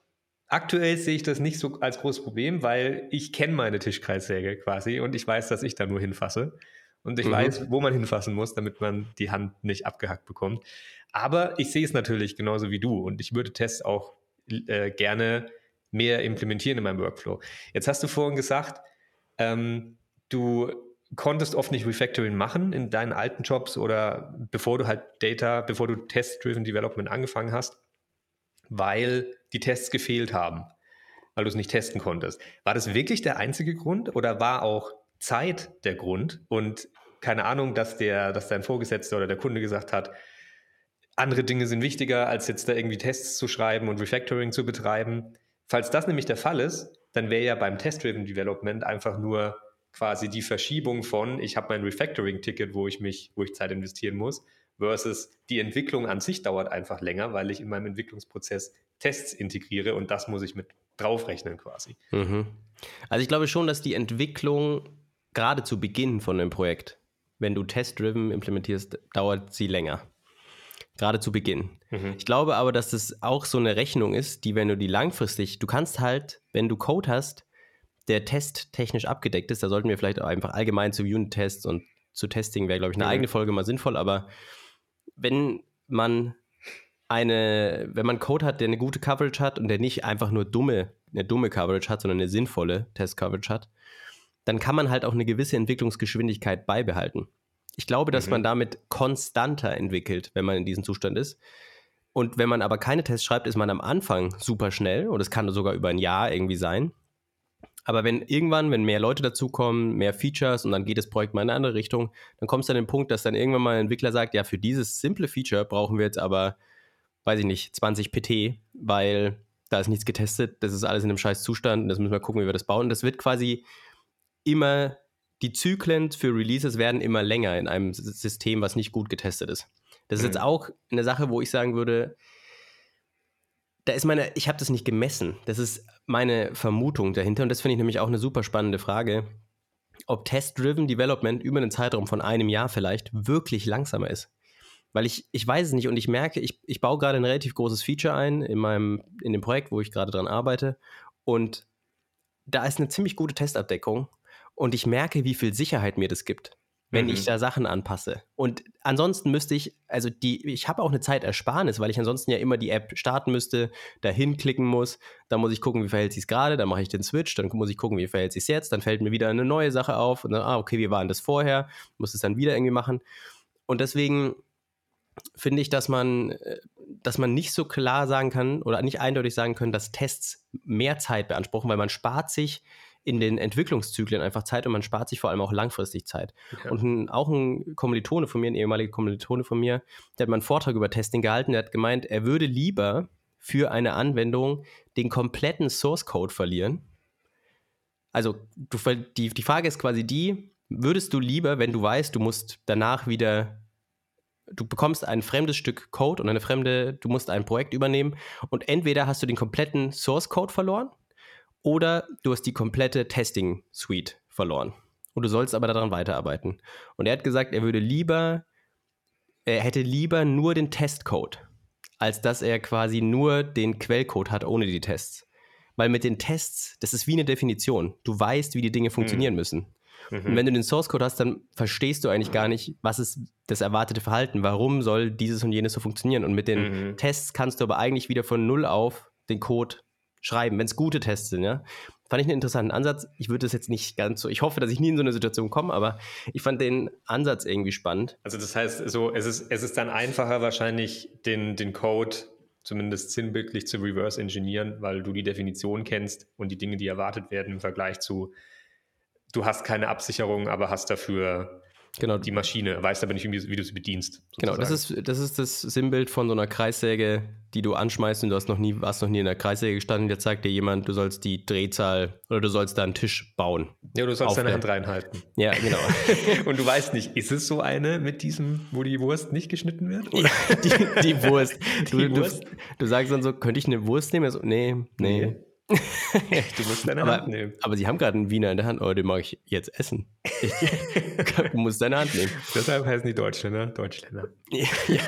Aktuell sehe ich das nicht so als großes Problem, weil ich kenne meine Tischkreissäge quasi und ich weiß, dass ich da nur hinfasse. Und ich mhm. weiß, wo man hinfassen muss, damit man die Hand nicht abgehackt bekommt. Aber ich sehe es natürlich genauso wie du und ich würde Tests auch äh, gerne mehr implementieren in meinem Workflow. Jetzt hast du vorhin gesagt, ähm, du konntest oft nicht Refactoring machen in deinen alten Jobs oder bevor du halt Data, bevor du Test-Driven Development angefangen hast weil die Tests gefehlt haben, weil du es nicht testen konntest. War das wirklich der einzige Grund oder war auch Zeit der Grund und keine Ahnung, dass der, dass dein Vorgesetzter oder der Kunde gesagt hat, andere Dinge sind wichtiger, als jetzt da irgendwie Tests zu schreiben und Refactoring zu betreiben. Falls das nämlich der Fall ist, dann wäre ja beim Test-Driven Development einfach nur quasi die Verschiebung von, ich habe mein Refactoring-Ticket, wo ich mich, wo ich Zeit investieren muss, versus die Entwicklung an sich dauert einfach länger, weil ich in meinem Entwicklungsprozess Tests integriere und das muss ich mit draufrechnen quasi. Mhm. Also ich glaube schon, dass die Entwicklung gerade zu Beginn von einem Projekt, wenn du Test-Driven implementierst, dauert sie länger. Gerade zu Beginn. Mhm. Ich glaube aber, dass das auch so eine Rechnung ist, die, wenn du die langfristig, du kannst halt, wenn du Code hast, der testtechnisch abgedeckt ist, da sollten wir vielleicht auch einfach allgemein zu Unit-Tests und zu Testing wäre, glaube ich, eine mhm. eigene Folge mal sinnvoll, aber wenn man eine, wenn man Code hat, der eine gute Coverage hat und der nicht einfach nur dumme, eine dumme Coverage hat, sondern eine sinnvolle Test-Coverage hat, dann kann man halt auch eine gewisse Entwicklungsgeschwindigkeit beibehalten. Ich glaube, dass mhm. man damit konstanter entwickelt, wenn man in diesem Zustand ist. Und wenn man aber keine Tests schreibt, ist man am Anfang super schnell und es kann sogar über ein Jahr irgendwie sein. Aber wenn irgendwann, wenn mehr Leute dazukommen, mehr Features und dann geht das Projekt mal in eine andere Richtung, dann kommt es dann an den Punkt, dass dann irgendwann mal ein Entwickler sagt, ja, für dieses simple Feature brauchen wir jetzt aber, weiß ich nicht, 20 PT, weil da ist nichts getestet, das ist alles in einem scheiß Zustand und das müssen wir gucken, wie wir das bauen. Und das wird quasi immer, die Zyklen für Releases werden immer länger in einem System, was nicht gut getestet ist. Das ist mhm. jetzt auch eine Sache, wo ich sagen würde, da ist meine, ich habe das nicht gemessen. Das ist meine Vermutung dahinter und das finde ich nämlich auch eine super spannende Frage, ob Test-Driven Development über einen Zeitraum von einem Jahr vielleicht wirklich langsamer ist. Weil ich, ich weiß es nicht und ich merke, ich, ich baue gerade ein relativ großes Feature ein in meinem, in dem Projekt, wo ich gerade dran arbeite. Und da ist eine ziemlich gute Testabdeckung und ich merke, wie viel Sicherheit mir das gibt wenn mhm. ich da Sachen anpasse. Und ansonsten müsste ich, also die, ich habe auch eine Zeitersparnis, weil ich ansonsten ja immer die App starten müsste, dahin klicken muss, dann muss ich gucken, wie verhält sich gerade, dann mache ich den Switch, dann muss ich gucken, wie verhält sich jetzt, dann fällt mir wieder eine neue Sache auf und dann, ah, okay, wie war denn das vorher, muss es dann wieder irgendwie machen. Und deswegen finde ich, dass man, äh, dass man nicht so klar sagen kann oder nicht eindeutig sagen können, dass Tests mehr Zeit beanspruchen, weil man spart sich in den Entwicklungszyklen einfach Zeit und man spart sich vor allem auch langfristig Zeit. Ja. Und ein, auch ein Kommilitone von mir, ein ehemaliger Kommilitone von mir, der hat mal einen Vortrag über Testing gehalten, der hat gemeint, er würde lieber für eine Anwendung den kompletten Source Code verlieren. Also du, die, die Frage ist quasi die, würdest du lieber, wenn du weißt, du musst danach wieder du bekommst ein fremdes Stück Code und eine fremde, du musst ein Projekt übernehmen und entweder hast du den kompletten Source Code verloren oder du hast die komplette Testing Suite verloren. Und du sollst aber daran weiterarbeiten. Und er hat gesagt, er würde lieber, er hätte lieber nur den Testcode, als dass er quasi nur den Quellcode hat ohne die Tests. Weil mit den Tests, das ist wie eine Definition. Du weißt, wie die Dinge funktionieren mhm. müssen. Mhm. Und wenn du den Source Code hast, dann verstehst du eigentlich gar nicht, was ist das erwartete Verhalten, warum soll dieses und jenes so funktionieren. Und mit den mhm. Tests kannst du aber eigentlich wieder von Null auf den Code schreiben, wenn es gute Tests sind, ja. Fand ich einen interessanten Ansatz. Ich würde das jetzt nicht ganz so, ich hoffe, dass ich nie in so eine Situation komme, aber ich fand den Ansatz irgendwie spannend. Also das heißt, so, es ist, es ist dann einfacher wahrscheinlich, den, den Code zumindest sinnbildlich zu reverse engineeren, weil du die Definition kennst und die Dinge, die erwartet werden im Vergleich zu, du hast keine Absicherung, aber hast dafür genau. die Maschine, weißt aber nicht, wie, wie du sie bedienst. Sozusagen. Genau, das ist, das ist das Sinnbild von so einer Kreissäge, die du anschmeißt und du hast noch nie, warst noch nie in der Kreissäge gestanden. Jetzt sagt dir jemand, du sollst die Drehzahl oder du sollst da einen Tisch bauen. Ja, du sollst deine Hand reinhalten. Ja, genau. und du weißt nicht, ist es so eine mit diesem, wo die Wurst nicht geschnitten wird? Die, die, Wurst. Du, die Wurst. Du, du, sagst dann so, könnte ich eine Wurst nehmen? So, nee, nee. nee. du musst deine aber, Hand nehmen. Aber sie haben gerade einen Wiener in der Hand, oh, den mag ich jetzt essen. Ich, du musst deine Hand nehmen. Deshalb heißen die Deutschländer Deutschländer. ja,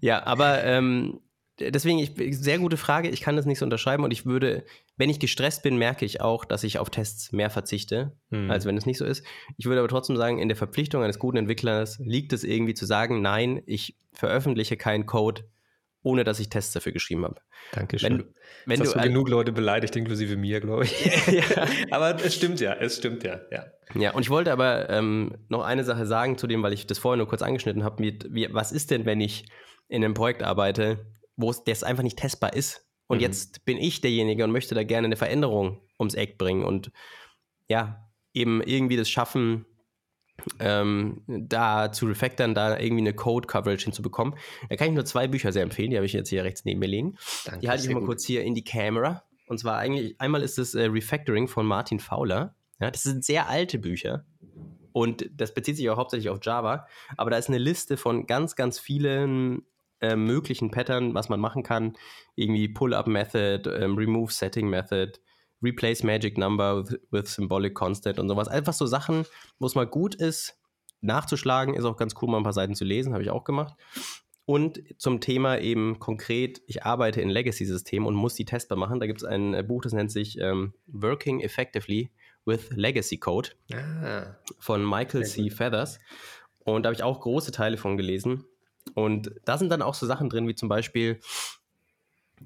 ja. aber ähm, deswegen, ich, sehr gute Frage. Ich kann das nicht so unterschreiben und ich würde, wenn ich gestresst bin, merke ich auch, dass ich auf Tests mehr verzichte, hm. als wenn es nicht so ist. Ich würde aber trotzdem sagen, in der Verpflichtung eines guten Entwicklers liegt es irgendwie zu sagen, nein, ich veröffentliche keinen Code, ohne dass ich Tests dafür geschrieben habe. Dankeschön. Wenn, wenn Jetzt hast du, du genug Leute beleidigt, inklusive mir, glaube ich. ja. Aber es stimmt ja, es stimmt ja, ja. Ja, und ich wollte aber ähm, noch eine Sache sagen zu dem, weil ich das vorher nur kurz angeschnitten habe. was ist denn, wenn ich in einem Projekt arbeite, wo es das einfach nicht testbar ist? Und mhm. jetzt bin ich derjenige und möchte da gerne eine Veränderung ums Eck bringen und ja, eben irgendwie das schaffen, ähm, da zu refactoren, da irgendwie eine Code-Coverage hinzubekommen. Da kann ich nur zwei Bücher sehr empfehlen, die habe ich jetzt hier rechts neben mir liegen. Danke, die halte ich mal kurz hier in die Kamera. Und zwar eigentlich, einmal ist es äh, Refactoring von Martin Fowler. Ja, das sind sehr alte Bücher. Und das bezieht sich auch hauptsächlich auf Java. Aber da ist eine Liste von ganz, ganz vielen äh, möglichen Pattern, was man machen kann. Irgendwie Pull-Up-Method, ähm, Remove-Setting-Method, Replace Magic Number with, with Symbolic Constant und sowas. Einfach so Sachen, wo es mal gut ist, nachzuschlagen. Ist auch ganz cool, mal ein paar Seiten zu lesen, habe ich auch gemacht. Und zum Thema eben konkret, ich arbeite in Legacy-Systemen und muss die testbar machen. Da gibt es ein äh, Buch, das nennt sich ähm, Working Effectively with Legacy Code ah. von Michael C. Feathers. Und da habe ich auch große Teile von gelesen. Und da sind dann auch so Sachen drin, wie zum Beispiel,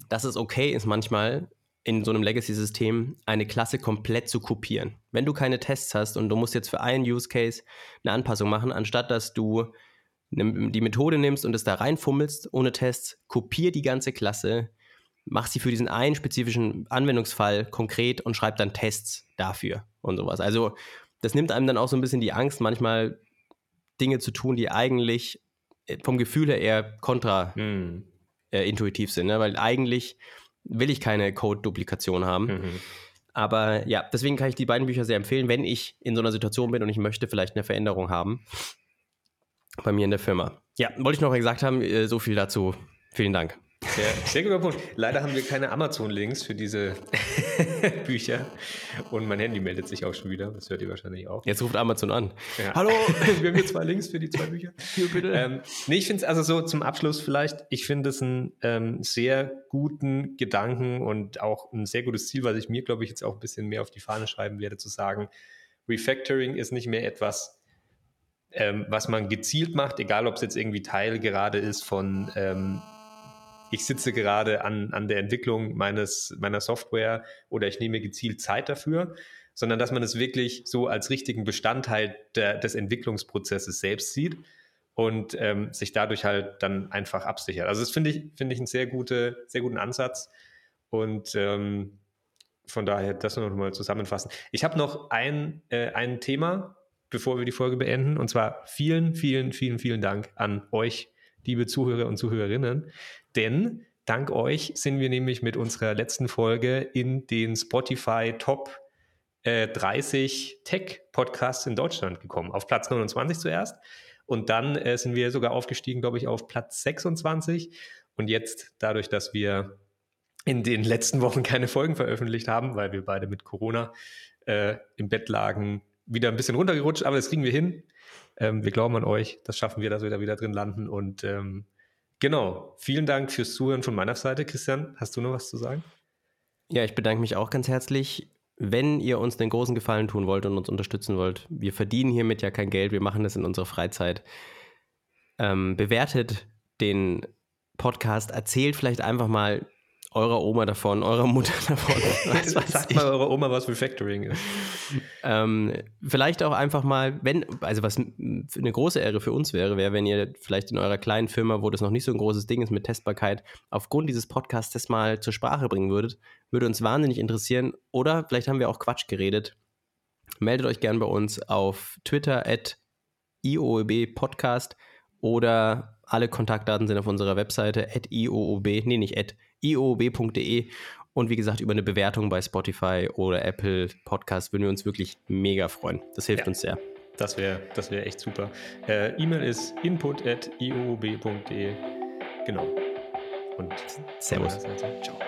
dass es okay ist, manchmal in so einem Legacy-System eine Klasse komplett zu kopieren. Wenn du keine Tests hast und du musst jetzt für einen Use Case eine Anpassung machen, anstatt dass du die Methode nimmst und es da reinfummelst ohne Tests, kopier die ganze Klasse, mach sie für diesen einen spezifischen Anwendungsfall konkret und schreib dann Tests dafür und sowas. Also das nimmt einem dann auch so ein bisschen die Angst, manchmal Dinge zu tun, die eigentlich äh, vom Gefühl her eher kontraintuitiv hm. äh, sind, ne? weil eigentlich will ich keine Code-Duplikation haben. Mhm. Aber ja, deswegen kann ich die beiden Bücher sehr empfehlen, wenn ich in so einer Situation bin und ich möchte vielleicht eine Veränderung haben bei mir in der Firma. Ja, wollte ich noch gesagt haben, äh, so viel dazu. Vielen Dank. Sehr, sehr guter Punkt. Leider haben wir keine Amazon-Links für diese Bücher. Und mein Handy meldet sich auch schon wieder. Das hört ihr wahrscheinlich auch. Jetzt ruft Amazon an. Ja. Hallo, wir haben hier zwei Links für die zwei Bücher. Hier bitte. Ähm, nee, ich finde es also so zum Abschluss vielleicht, ich finde es einen ähm, sehr guten Gedanken und auch ein sehr gutes Ziel, was ich mir, glaube ich, jetzt auch ein bisschen mehr auf die Fahne schreiben werde, zu sagen, Refactoring ist nicht mehr etwas, ähm, was man gezielt macht, egal ob es jetzt irgendwie Teil gerade ist von ähm, ich sitze gerade an, an der Entwicklung meines, meiner Software oder ich nehme gezielt Zeit dafür, sondern dass man es wirklich so als richtigen Bestandteil der, des Entwicklungsprozesses selbst sieht und ähm, sich dadurch halt dann einfach absichert. Also das finde ich, finde ich einen sehr, gute, sehr guten Ansatz und ähm, von daher das noch mal zusammenfassen. Ich habe noch ein, äh, ein Thema, bevor wir die Folge beenden, und zwar vielen, vielen, vielen, vielen Dank an euch, liebe Zuhörer und Zuhörerinnen, denn dank euch sind wir nämlich mit unserer letzten Folge in den Spotify Top äh, 30 Tech Podcasts in Deutschland gekommen. Auf Platz 29 zuerst. Und dann äh, sind wir sogar aufgestiegen, glaube ich, auf Platz 26. Und jetzt, dadurch, dass wir in den letzten Wochen keine Folgen veröffentlicht haben, weil wir beide mit Corona äh, im Bett lagen, wieder ein bisschen runtergerutscht, aber das kriegen wir hin. Ähm, wir glauben an euch, das schaffen wir, dass wir da wieder drin landen. Und ähm, Genau. Vielen Dank fürs Zuhören von meiner Seite. Christian, hast du noch was zu sagen? Ja, ich bedanke mich auch ganz herzlich. Wenn ihr uns den großen Gefallen tun wollt und uns unterstützen wollt, wir verdienen hiermit ja kein Geld, wir machen das in unserer Freizeit. Ähm, bewertet den Podcast, erzählt vielleicht einfach mal eurer Oma davon, eurer Mutter davon. Sagt mal eurer Oma, was Refactoring ist. Ähm, vielleicht auch einfach mal, wenn, also was eine große Ehre für uns wäre, wäre, wenn ihr vielleicht in eurer kleinen Firma, wo das noch nicht so ein großes Ding ist mit Testbarkeit, aufgrund dieses Podcasts das mal zur Sprache bringen würdet. Würde uns wahnsinnig interessieren. Oder vielleicht haben wir auch Quatsch geredet. Meldet euch gern bei uns auf Twitter at IOEB Podcast oder alle Kontaktdaten sind auf unserer Webseite at ioob, nee, nicht at ioob.de und wie gesagt, über eine Bewertung bei Spotify oder Apple Podcast würden wir uns wirklich mega freuen. Das hilft ja, uns sehr. Das wäre das wär echt super. Äh, E-Mail ist input at ioob.de. Genau. Und Servus. Ciao.